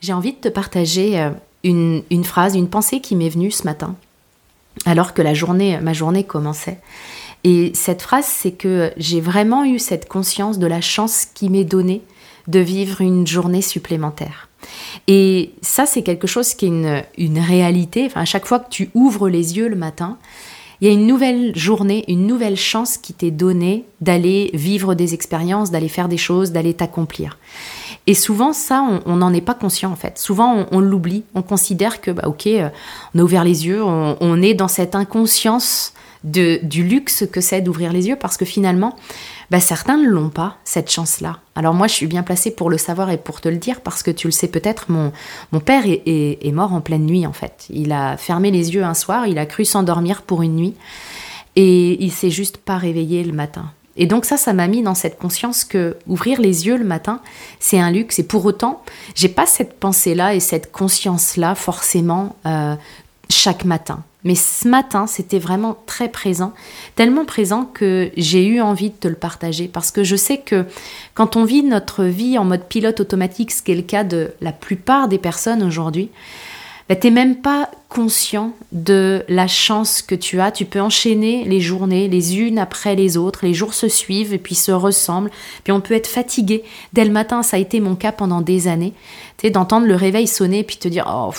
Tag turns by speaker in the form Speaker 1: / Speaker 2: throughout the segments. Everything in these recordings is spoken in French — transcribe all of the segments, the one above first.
Speaker 1: j'ai envie de te partager euh, une, phrase, une pensée qui m'est venue ce matin, alors que la journée, ma journée commençait. Et cette phrase, c'est que j'ai vraiment eu cette conscience de la chance qui m'est donnée de vivre une journée supplémentaire. Et ça, c'est quelque chose qui est une, une réalité. Enfin, à chaque fois que tu ouvres les yeux le matin, il y a une nouvelle journée, une nouvelle chance qui t'est donnée d'aller vivre des expériences, d'aller faire des choses, d'aller t'accomplir. Et souvent, ça, on n'en est pas conscient en fait. Souvent, on, l'oublie. On considère que, bah, ok, euh, on a ouvert les yeux, on, est dans cette inconscience de, du luxe que c'est d'ouvrir les yeux parce que finalement, bah, certains ne l'ont pas, cette chance-là. Alors moi, je suis bien placée pour le savoir et pour te le dire parce que tu le sais peut-être, mon, père est, est, mort en pleine nuit en fait. Il a fermé les yeux un soir, il a cru s'endormir pour une nuit et il s'est juste pas réveillé le matin. Et donc ça, ça m'a mis dans cette conscience que ouvrir les yeux le matin, c'est un luxe. Et pour autant, j'ai pas cette pensée-là et cette conscience-là forcément euh, chaque matin. Mais ce matin, c'était vraiment très présent, tellement présent que j'ai eu envie de te le partager parce que je sais que quand on vit notre vie en mode pilote automatique, ce qui est le cas de la plupart des personnes aujourd'hui, bah, tu n'es même pas conscient de la chance que tu as. Tu peux enchaîner les journées les unes après les autres, les jours se suivent et puis se ressemblent. Puis on peut être fatigué dès le matin, ça a été mon cas pendant des années. Tu d'entendre le réveil sonner et puis te dire oh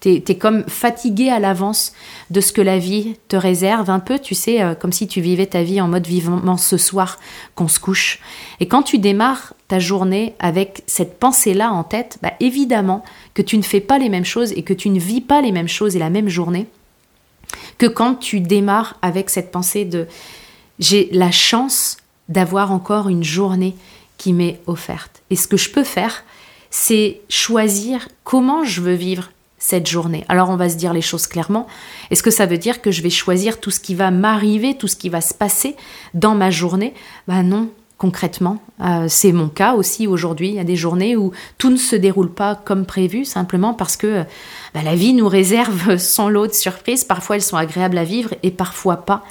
Speaker 1: T'es es comme fatigué à l'avance de ce que la vie te réserve, un peu, tu sais, euh, comme si tu vivais ta vie en mode vivement ce soir qu'on se couche. Et quand tu démarres ta journée avec cette pensée-là en tête, bah évidemment que tu ne fais pas les mêmes choses et que tu ne vis pas les mêmes choses et la même journée que quand tu démarres avec cette pensée de j'ai la chance d'avoir encore une journée qui m'est offerte. Et ce que je peux faire, c'est choisir comment je veux vivre cette journée. Alors on va se dire les choses clairement. Est-ce que ça veut dire que je vais choisir tout ce qui va m'arriver, tout ce qui va se passer dans ma journée? Ben non, concrètement. Euh, c'est mon cas aussi aujourd'hui. Il y a des journées où tout ne se déroule pas comme prévu, simplement parce que bah, la vie nous réserve son lot de surprises. Parfois elles sont agréables à vivre et parfois pas.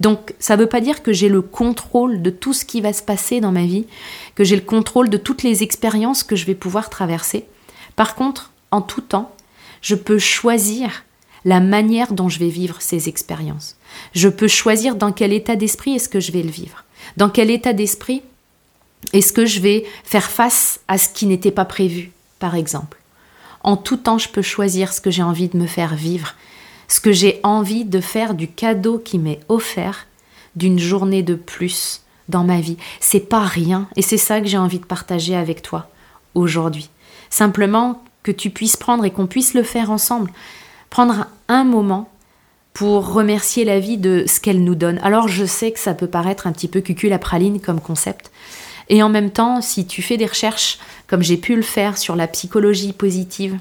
Speaker 1: Donc ça ne veut pas dire que j'ai le contrôle de tout ce qui va se passer dans ma vie, que j'ai le contrôle de toutes les expériences que je vais pouvoir traverser. Par contre, en tout temps, je peux choisir la manière dont je vais vivre ces expériences. Je peux choisir dans quel état d'esprit est-ce que je vais le vivre. Dans quel état d'esprit est-ce que je vais faire face à ce qui n'était pas prévu, par exemple. En tout temps, je peux choisir ce que j'ai envie de me faire vivre, ce que j'ai envie de faire du cadeau qui m'est offert d'une journée de plus dans ma vie. C'est pas rien et c'est ça que j'ai envie de partager avec toi aujourd'hui. Simplement que tu puisses prendre et qu'on puisse le faire ensemble. Prendre un moment pour remercier la vie de ce qu'elle nous donne. Alors je sais que ça peut paraître un petit peu cucul à praline comme concept. Et en même temps, si tu fais des recherches, comme j'ai pu le faire sur la psychologie positive,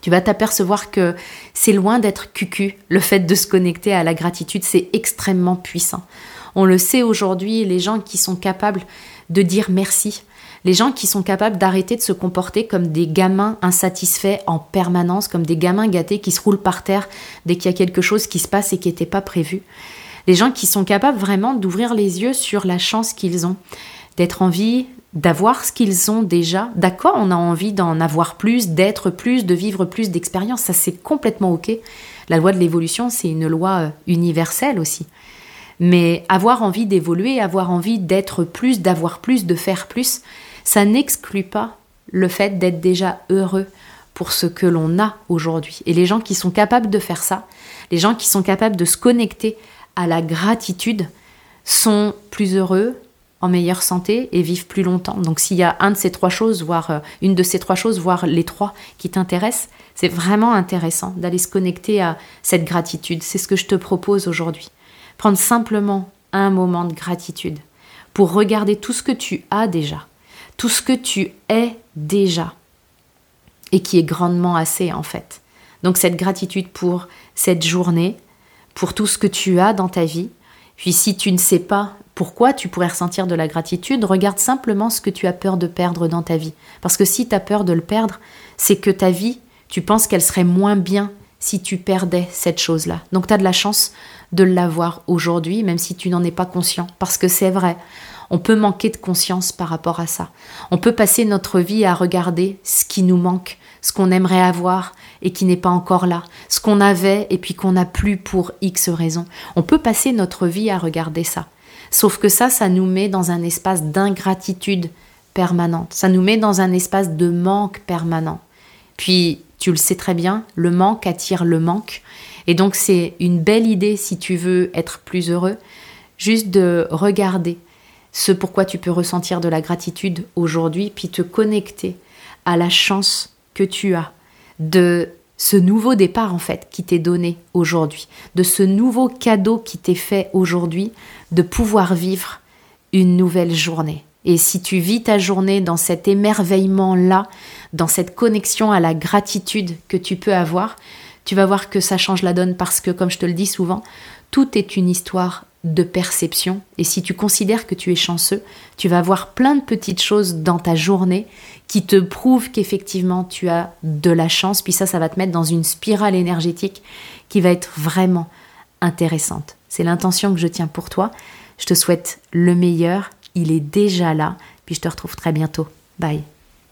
Speaker 1: tu vas t'apercevoir que c'est loin d'être cucu. Le fait de se connecter à la gratitude, c'est extrêmement puissant. On le sait aujourd'hui, les gens qui sont capables de dire merci, les gens qui sont capables d'arrêter de se comporter comme des gamins insatisfaits en permanence, comme des gamins gâtés qui se roulent par terre dès qu'il y a quelque chose qui se passe et qui n'était pas prévu. Les gens qui sont capables vraiment d'ouvrir les yeux sur la chance qu'ils ont, d'être en vie, d'avoir ce qu'ils ont déjà. D'accord, on a envie d'en avoir plus, d'être plus, de vivre plus d'expériences, ça c'est complètement ok. La loi de l'évolution, c'est une loi euh, universelle aussi. Mais avoir envie d'évoluer, avoir envie d'être plus, d'avoir plus, de faire plus, ça n'exclut pas le fait d'être déjà heureux pour ce que l'on a aujourd'hui. Et les gens qui sont capables de faire ça, les gens qui sont capables de se connecter à la gratitude, sont plus heureux, en meilleure santé et vivent plus longtemps. Donc s'il y a un de ces trois choses, voire euh, une de ces trois choses, voire les trois qui t'intéressent, c'est vraiment intéressant d'aller se connecter à cette gratitude. C'est ce que je te propose aujourd'hui. Prendre simplement un moment de gratitude pour regarder tout ce que tu as déjà, tout ce que tu es déjà et qui est grandement assez en fait. Donc cette gratitude pour cette journée, pour tout ce que tu as dans ta vie. Puis si tu ne sais pas pourquoi tu pourrais ressentir de la gratitude, regarde simplement ce que tu as peur de perdre dans ta vie. Parce que si tu as peur de le perdre, c'est que ta vie, tu penses qu'elle serait moins bien si tu perdais cette chose-là. Donc tu as de la chance de l'avoir aujourd'hui, même si tu n'en es pas conscient. Parce que c'est vrai, On peut manquer de conscience par rapport à ça. On peut passer notre vie à regarder ce qui nous manque, ce qu'on aimerait avoir et qui n'est pas encore là, ce qu'on avait et puis qu'on n'a plus pour X raisons. On peut passer notre vie à regarder ça. Sauf que ça, ça nous met dans un espace d'ingratitude permanente, ça nous met dans un espace de manque permanent. Puis, tu le sais très bien, le manque attire le manque. Et donc, c'est une belle idée si tu veux être plus heureux, juste de regarder ce pourquoi tu peux ressentir de la gratitude aujourd'hui, puis te connecter à la chance que tu as de ce nouveau départ en fait qui t'est donné aujourd'hui, de ce nouveau cadeau qui t'est fait aujourd'hui, de pouvoir vivre une nouvelle journée. Et si tu vis ta journée dans cet émerveillement-là, dans cette connexion à la gratitude que tu peux avoir, tu vas voir que ça change la donne parce que, comme je te le dis souvent, tout est une histoire de perception. Et si tu considères que tu es chanceux, tu vas voir plein de petites choses dans ta journée qui te prouvent qu'effectivement tu as de la chance. Puis ça, ça va te mettre dans une spirale énergétique qui va être vraiment intéressante. C'est l'intention que je tiens pour toi. Je te souhaite le meilleur. Il est déjà là. Puis je te retrouve très bientôt. Bye.